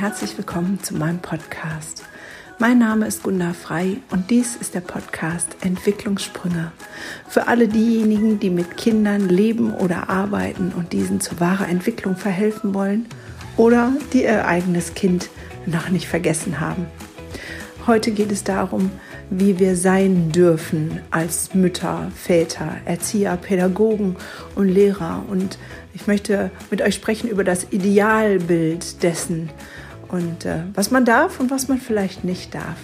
Herzlich willkommen zu meinem Podcast. Mein Name ist Gunda Frei und dies ist der Podcast Entwicklungssprünge. Für alle diejenigen, die mit Kindern leben oder arbeiten und diesen zu wahrer Entwicklung verhelfen wollen oder die ihr eigenes Kind noch nicht vergessen haben. Heute geht es darum, wie wir sein dürfen als Mütter, Väter, Erzieher, Pädagogen und Lehrer. Und ich möchte mit euch sprechen über das Idealbild dessen, und äh, was man darf und was man vielleicht nicht darf.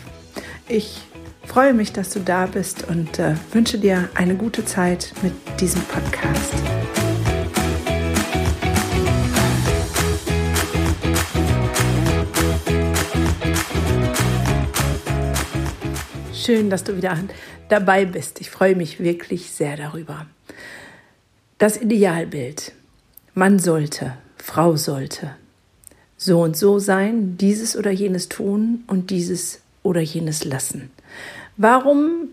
Ich freue mich, dass du da bist und äh, wünsche dir eine gute Zeit mit diesem Podcast. Schön, dass du wieder dabei bist. Ich freue mich wirklich sehr darüber. Das Idealbild. Man sollte, Frau sollte, so und so sein, dieses oder jenes tun und dieses oder jenes lassen. Warum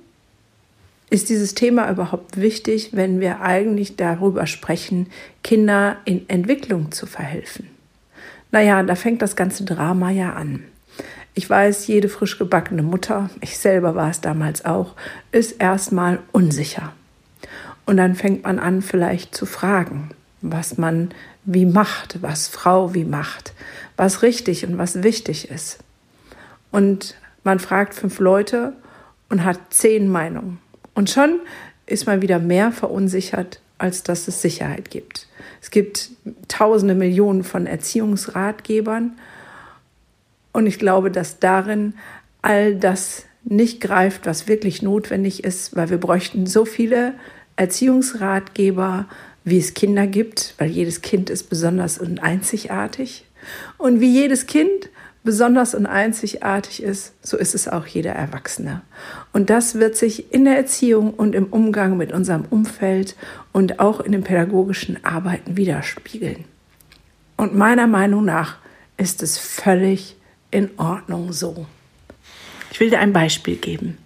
ist dieses Thema überhaupt wichtig, wenn wir eigentlich darüber sprechen, Kinder in Entwicklung zu verhelfen? Naja, da fängt das ganze Drama ja an. Ich weiß, jede frisch gebackene Mutter, ich selber war es damals auch, ist erstmal unsicher. Und dann fängt man an, vielleicht zu fragen, was man wie macht, was Frau wie macht, was richtig und was wichtig ist. Und man fragt fünf Leute und hat zehn Meinungen. Und schon ist man wieder mehr verunsichert, als dass es Sicherheit gibt. Es gibt tausende Millionen von Erziehungsratgebern und ich glaube, dass darin all das nicht greift, was wirklich notwendig ist, weil wir bräuchten so viele Erziehungsratgeber, wie es Kinder gibt, weil jedes Kind ist besonders und einzigartig. Und wie jedes Kind besonders und einzigartig ist, so ist es auch jeder Erwachsene. Und das wird sich in der Erziehung und im Umgang mit unserem Umfeld und auch in den pädagogischen Arbeiten widerspiegeln. Und meiner Meinung nach ist es völlig in Ordnung so. Ich will dir ein Beispiel geben.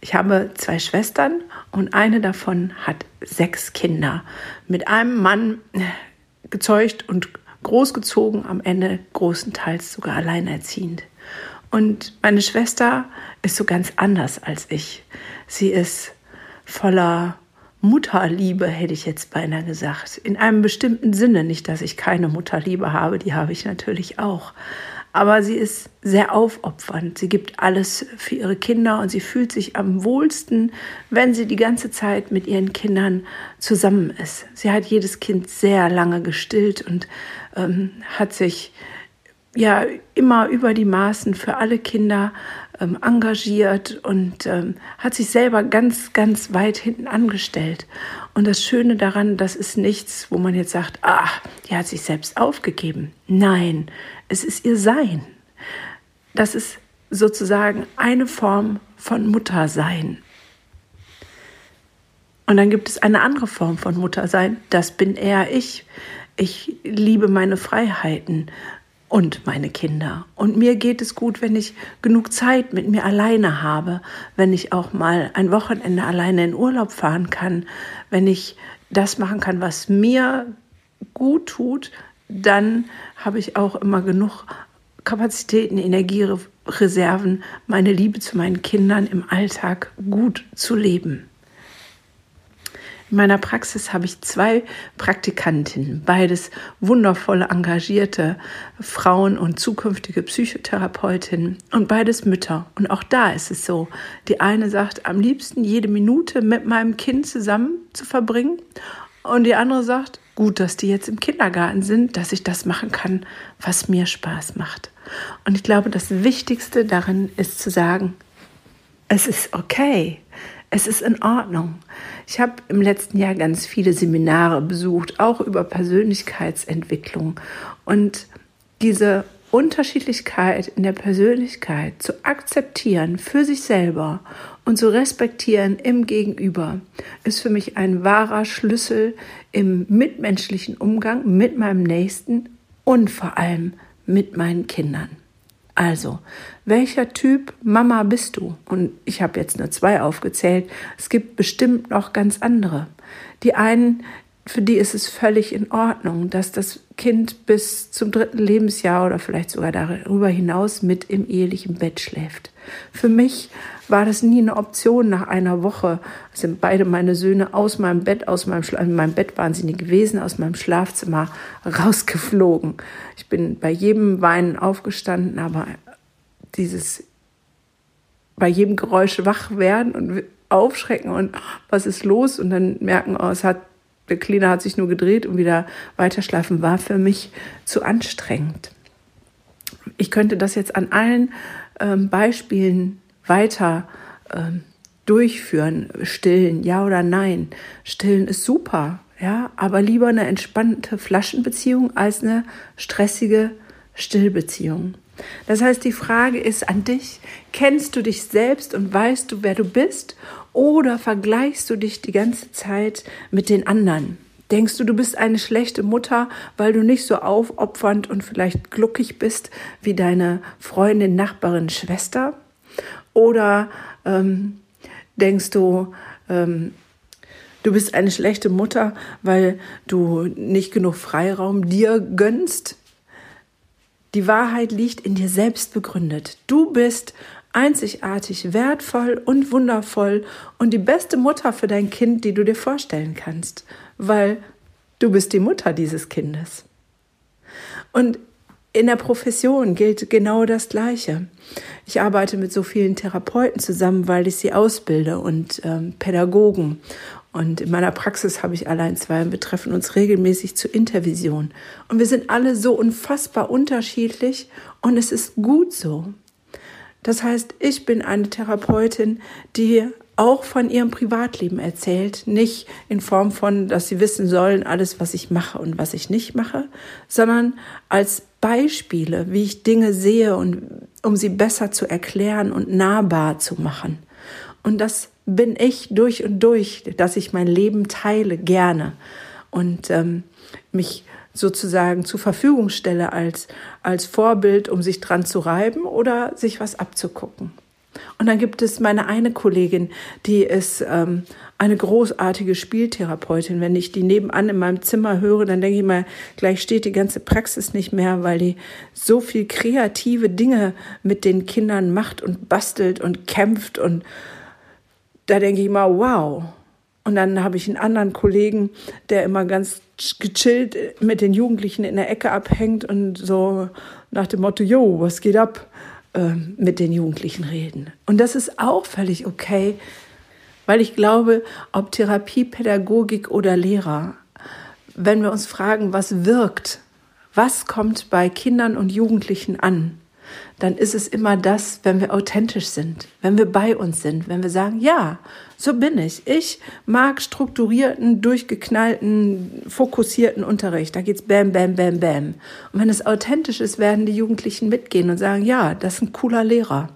Ich habe zwei Schwestern und eine davon hat sechs Kinder mit einem Mann gezeugt und großgezogen, am Ende großenteils sogar alleinerziehend. Und meine Schwester ist so ganz anders als ich. Sie ist voller Mutterliebe, hätte ich jetzt beinahe gesagt. In einem bestimmten Sinne, nicht, dass ich keine Mutterliebe habe, die habe ich natürlich auch. Aber sie ist sehr aufopfernd. Sie gibt alles für ihre Kinder und sie fühlt sich am wohlsten, wenn sie die ganze Zeit mit ihren Kindern zusammen ist. Sie hat jedes Kind sehr lange gestillt und ähm, hat sich ja immer über die Maßen für alle Kinder ähm, engagiert und ähm, hat sich selber ganz, ganz weit hinten angestellt. Und das Schöne daran, das ist nichts, wo man jetzt sagt, ah, die hat sich selbst aufgegeben. Nein, es ist ihr Sein. Das ist sozusagen eine Form von Muttersein. Und dann gibt es eine andere Form von Muttersein, das bin eher ich. Ich liebe meine Freiheiten und meine Kinder. Und mir geht es gut, wenn ich genug Zeit mit mir alleine habe, wenn ich auch mal ein Wochenende alleine in Urlaub fahren kann, wenn ich das machen kann, was mir gut tut, dann habe ich auch immer genug Kapazitäten, Energiereserven, meine Liebe zu meinen Kindern im Alltag gut zu leben. In meiner Praxis habe ich zwei Praktikantinnen, beides wundervolle, engagierte Frauen und zukünftige Psychotherapeutinnen und beides Mütter. Und auch da ist es so. Die eine sagt, am liebsten jede Minute mit meinem Kind zusammen zu verbringen. Und die andere sagt, gut, dass die jetzt im Kindergarten sind, dass ich das machen kann, was mir Spaß macht. Und ich glaube, das Wichtigste darin ist zu sagen, es ist okay. Es ist in Ordnung. Ich habe im letzten Jahr ganz viele Seminare besucht, auch über Persönlichkeitsentwicklung. Und diese Unterschiedlichkeit in der Persönlichkeit zu akzeptieren für sich selber und zu respektieren im Gegenüber ist für mich ein wahrer Schlüssel im mitmenschlichen Umgang mit meinem Nächsten und vor allem mit meinen Kindern. Also, welcher Typ Mama bist du? Und ich habe jetzt nur zwei aufgezählt. Es gibt bestimmt noch ganz andere. Die einen für die ist es völlig in Ordnung, dass das Kind bis zum dritten Lebensjahr oder vielleicht sogar darüber hinaus mit im ehelichen Bett schläft. Für mich war das nie eine Option nach einer Woche. Sind beide meine Söhne aus meinem Bett, aus meinem, Schla in meinem Bett waren sie nie gewesen, aus meinem Schlafzimmer rausgeflogen. Ich bin bei jedem Weinen aufgestanden, aber dieses bei jedem Geräusch wach werden und aufschrecken und was ist los und dann merken, oh, es hat der Kleine hat sich nur gedreht und wieder weiterschlafen, war für mich zu anstrengend. Ich könnte das jetzt an allen ähm, Beispielen weiter ähm, durchführen. Stillen, ja oder nein. Stillen ist super, ja, aber lieber eine entspannte Flaschenbeziehung als eine stressige Stillbeziehung. Das heißt, die Frage ist an dich, kennst du dich selbst und weißt du, wer du bist? Oder vergleichst du dich die ganze Zeit mit den anderen? Denkst du, du bist eine schlechte Mutter, weil du nicht so aufopfernd und vielleicht gluckig bist wie deine Freundin, Nachbarin, Schwester? Oder ähm, denkst du, ähm, du bist eine schlechte Mutter, weil du nicht genug Freiraum dir gönnst? Die Wahrheit liegt in dir selbst begründet. Du bist einzigartig, wertvoll und wundervoll und die beste Mutter für dein Kind, die du dir vorstellen kannst, weil du bist die Mutter dieses Kindes. Und in der Profession gilt genau das Gleiche. Ich arbeite mit so vielen Therapeuten zusammen, weil ich sie ausbilde und ähm, Pädagogen. Und in meiner Praxis habe ich allein zwei und wir treffen uns regelmäßig zur Intervision. Und wir sind alle so unfassbar unterschiedlich und es ist gut so. Das heißt, ich bin eine Therapeutin, die auch von ihrem Privatleben erzählt, nicht in Form von, dass sie wissen sollen, alles, was ich mache und was ich nicht mache, sondern als Beispiele, wie ich Dinge sehe und um sie besser zu erklären und nahbar zu machen. Und das bin ich durch und durch, dass ich mein Leben teile gerne und ähm, mich sozusagen zur Verfügung stelle als, als Vorbild, um sich dran zu reiben oder sich was abzugucken. Und dann gibt es meine eine Kollegin, die ist ähm, eine großartige Spieltherapeutin. Wenn ich die nebenan in meinem Zimmer höre, dann denke ich mal, gleich steht die ganze Praxis nicht mehr, weil die so viel kreative Dinge mit den Kindern macht und bastelt und kämpft. Und da denke ich mal, wow. Und dann habe ich einen anderen Kollegen, der immer ganz gechillt mit den Jugendlichen in der Ecke abhängt und so nach dem Motto, yo, was geht ab, äh, mit den Jugendlichen reden. Und das ist auch völlig okay, weil ich glaube, ob Therapie, Pädagogik oder Lehrer, wenn wir uns fragen, was wirkt, was kommt bei Kindern und Jugendlichen an, dann ist es immer das, wenn wir authentisch sind, wenn wir bei uns sind, wenn wir sagen, ja, so bin ich. Ich mag strukturierten, durchgeknallten, fokussierten Unterricht. Da geht's bam, bam, bam, bam. Und wenn es authentisch ist, werden die Jugendlichen mitgehen und sagen, ja, das ist ein cooler Lehrer.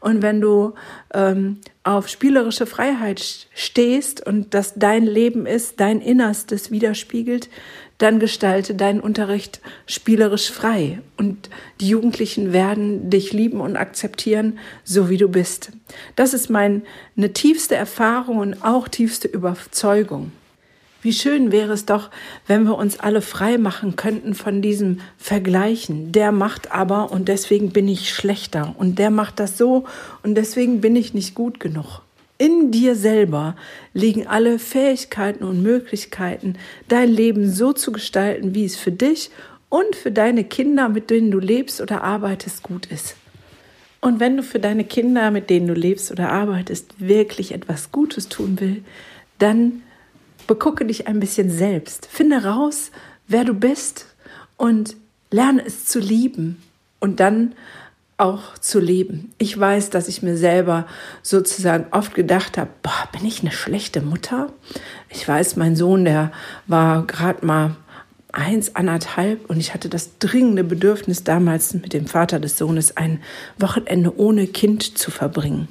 Und wenn du ähm, auf spielerische Freiheit stehst und das dein Leben ist, dein Innerstes widerspiegelt, dann gestalte deinen Unterricht spielerisch frei und die Jugendlichen werden dich lieben und akzeptieren, so wie du bist. Das ist meine tiefste Erfahrung und auch tiefste Überzeugung. Wie schön wäre es doch, wenn wir uns alle frei machen könnten von diesem Vergleichen. Der macht aber und deswegen bin ich schlechter und der macht das so und deswegen bin ich nicht gut genug. In dir selber liegen alle Fähigkeiten und Möglichkeiten, dein Leben so zu gestalten, wie es für dich und für deine Kinder, mit denen du lebst oder arbeitest, gut ist. Und wenn du für deine Kinder, mit denen du lebst oder arbeitest, wirklich etwas Gutes tun will, dann begucke dich ein bisschen selbst. Finde raus, wer du bist und lerne es zu lieben. Und dann auch zu leben. Ich weiß, dass ich mir selber sozusagen oft gedacht habe, boah, bin ich eine schlechte Mutter? Ich weiß, mein Sohn, der war gerade mal eins, anderthalb und ich hatte das dringende Bedürfnis damals mit dem Vater des Sohnes ein Wochenende ohne Kind zu verbringen.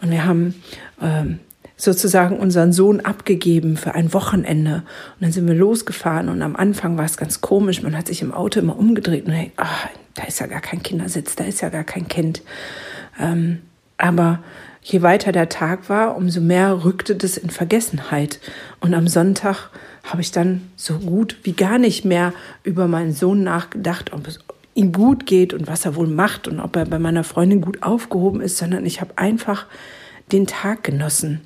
Und wir haben ähm, sozusagen unseren Sohn abgegeben für ein Wochenende. Und dann sind wir losgefahren und am Anfang war es ganz komisch. Man hat sich im Auto immer umgedreht und denkt, ah, da ist ja gar kein Kindersitz, da ist ja gar kein Kind. Ähm, Aber je weiter der Tag war, umso mehr rückte das in Vergessenheit. Und am Sonntag habe ich dann so gut wie gar nicht mehr über meinen Sohn nachgedacht, ob es ihm gut geht und was er wohl macht und ob er bei meiner Freundin gut aufgehoben ist, sondern ich habe einfach den Tag genossen.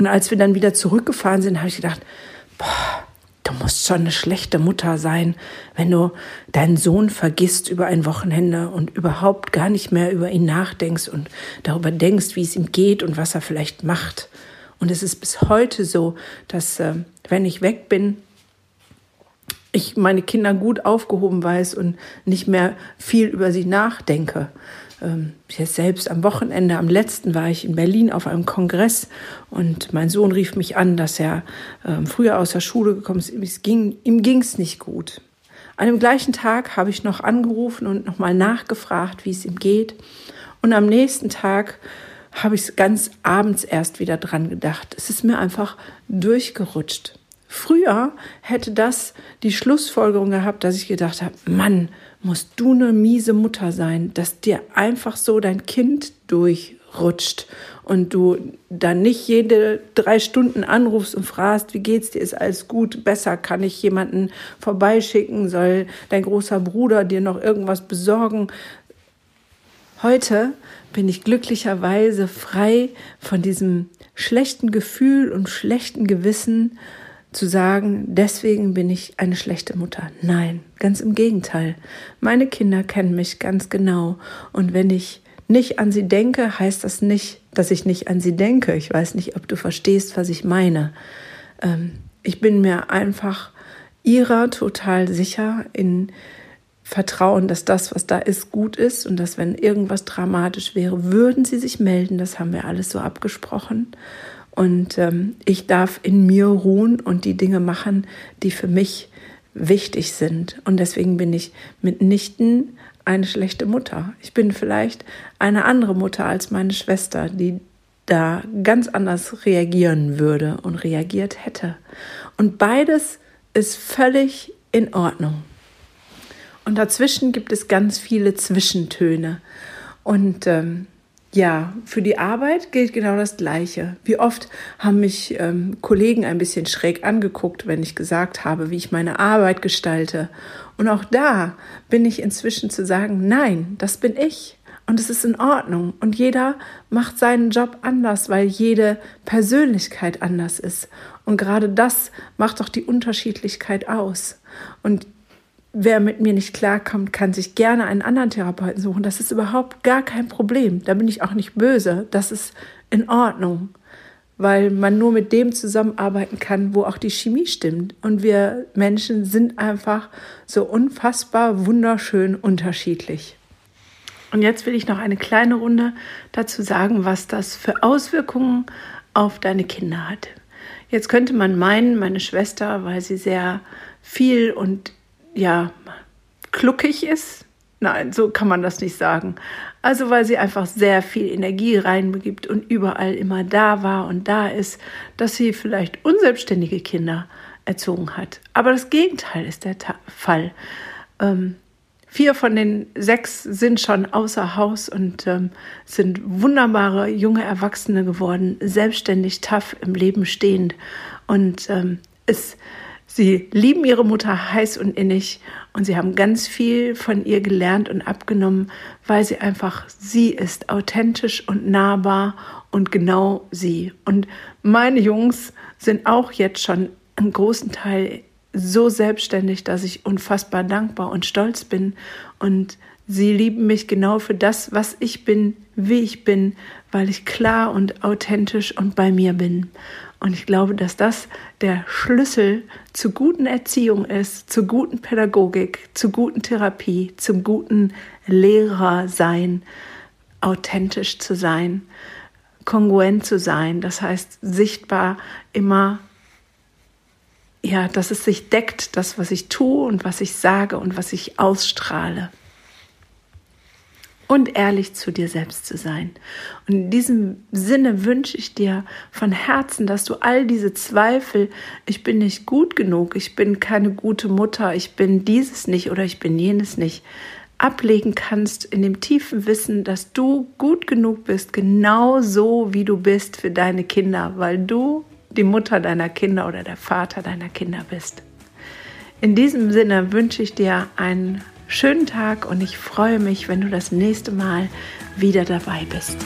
Und als wir dann wieder zurückgefahren sind, habe ich gedacht, boah, du musst schon eine schlechte Mutter sein, wenn du deinen Sohn vergisst über ein Wochenende und überhaupt gar nicht mehr über ihn nachdenkst und darüber denkst, wie es ihm geht und was er vielleicht macht. Und es ist bis heute so, dass äh, wenn ich weg bin, ich meine Kinder gut aufgehoben weiß und nicht mehr viel über sie nachdenke. Ähm, selbst am Wochenende, am letzten war ich in Berlin auf einem Kongress und mein Sohn rief mich an, dass er ähm, früher aus der Schule gekommen ist. Es ging, ihm ging es nicht gut. An dem gleichen Tag habe ich noch angerufen und nochmal nachgefragt, wie es ihm geht. Und am nächsten Tag habe ich ganz abends erst wieder dran gedacht. Es ist mir einfach durchgerutscht. Früher hätte das die Schlussfolgerung gehabt, dass ich gedacht habe, Mann, musst du eine miese Mutter sein, dass dir einfach so dein Kind durchrutscht und du dann nicht jede drei Stunden anrufst und fragst, wie geht's dir, ist alles gut, besser, kann ich jemanden vorbeischicken, soll dein großer Bruder dir noch irgendwas besorgen. Heute bin ich glücklicherweise frei von diesem schlechten Gefühl und schlechten Gewissen, zu sagen, deswegen bin ich eine schlechte Mutter. Nein, ganz im Gegenteil. Meine Kinder kennen mich ganz genau. Und wenn ich nicht an sie denke, heißt das nicht, dass ich nicht an sie denke. Ich weiß nicht, ob du verstehst, was ich meine. Ähm, ich bin mir einfach ihrer total sicher in Vertrauen, dass das, was da ist, gut ist und dass, wenn irgendwas dramatisch wäre, würden sie sich melden. Das haben wir alles so abgesprochen. Und ähm, ich darf in mir ruhen und die Dinge machen, die für mich wichtig sind. Und deswegen bin ich mitnichten eine schlechte Mutter. Ich bin vielleicht eine andere Mutter als meine Schwester, die da ganz anders reagieren würde und reagiert hätte. Und beides ist völlig in Ordnung. Und dazwischen gibt es ganz viele Zwischentöne. Und ähm, ja, für die Arbeit gilt genau das Gleiche. Wie oft haben mich ähm, Kollegen ein bisschen schräg angeguckt, wenn ich gesagt habe, wie ich meine Arbeit gestalte. Und auch da bin ich inzwischen zu sagen, nein, das bin ich. Und es ist in Ordnung. Und jeder macht seinen Job anders, weil jede Persönlichkeit anders ist. Und gerade das macht doch die Unterschiedlichkeit aus. Und wer mit mir nicht klarkommt, kann sich gerne einen anderen Therapeuten suchen. Das ist überhaupt gar kein Problem. Da bin ich auch nicht böse. Das ist in Ordnung, weil man nur mit dem zusammenarbeiten kann, wo auch die Chemie stimmt. Und wir Menschen sind einfach so unfassbar wunderschön unterschiedlich. Und jetzt will ich noch eine kleine Runde dazu sagen, was das für Auswirkungen auf deine Kinder hat. Jetzt könnte man meinen, meine Schwester, weil sie sehr viel und ja, kluckig ist. Nein, so kann man das nicht sagen. Also weil sie einfach sehr viel Energie reinbegibt und überall immer da war und da ist, dass sie vielleicht unselbstständige Kinder erzogen hat. Aber das Gegenteil ist der Ta Fall. Ähm, vier von den sechs sind schon außer Haus und ähm, sind wunderbare junge Erwachsene geworden, selbstständig, tough im Leben stehend. Und ähm, es Sie lieben ihre Mutter heiß und innig und sie haben ganz viel von ihr gelernt und abgenommen, weil sie einfach sie ist, authentisch und nahbar und genau sie. Und meine Jungs sind auch jetzt schon einen großen Teil so selbstständig, dass ich unfassbar dankbar und stolz bin und Sie lieben mich genau für das, was ich bin, wie ich bin, weil ich klar und authentisch und bei mir bin. Und ich glaube, dass das der Schlüssel zur guten Erziehung ist, zur guten Pädagogik, zur guten Therapie, zum guten Lehrer sein, authentisch zu sein, kongruent zu sein. Das heißt, sichtbar immer, ja, dass es sich deckt, das, was ich tue und was ich sage und was ich ausstrahle und ehrlich zu dir selbst zu sein. Und in diesem Sinne wünsche ich dir von Herzen, dass du all diese Zweifel, ich bin nicht gut genug, ich bin keine gute Mutter, ich bin dieses nicht oder ich bin jenes nicht, ablegen kannst in dem tiefen Wissen, dass du gut genug bist, genau so wie du bist für deine Kinder, weil du die Mutter deiner Kinder oder der Vater deiner Kinder bist. In diesem Sinne wünsche ich dir einen schönen Tag und ich freue mich, wenn du das nächste Mal wieder dabei bist.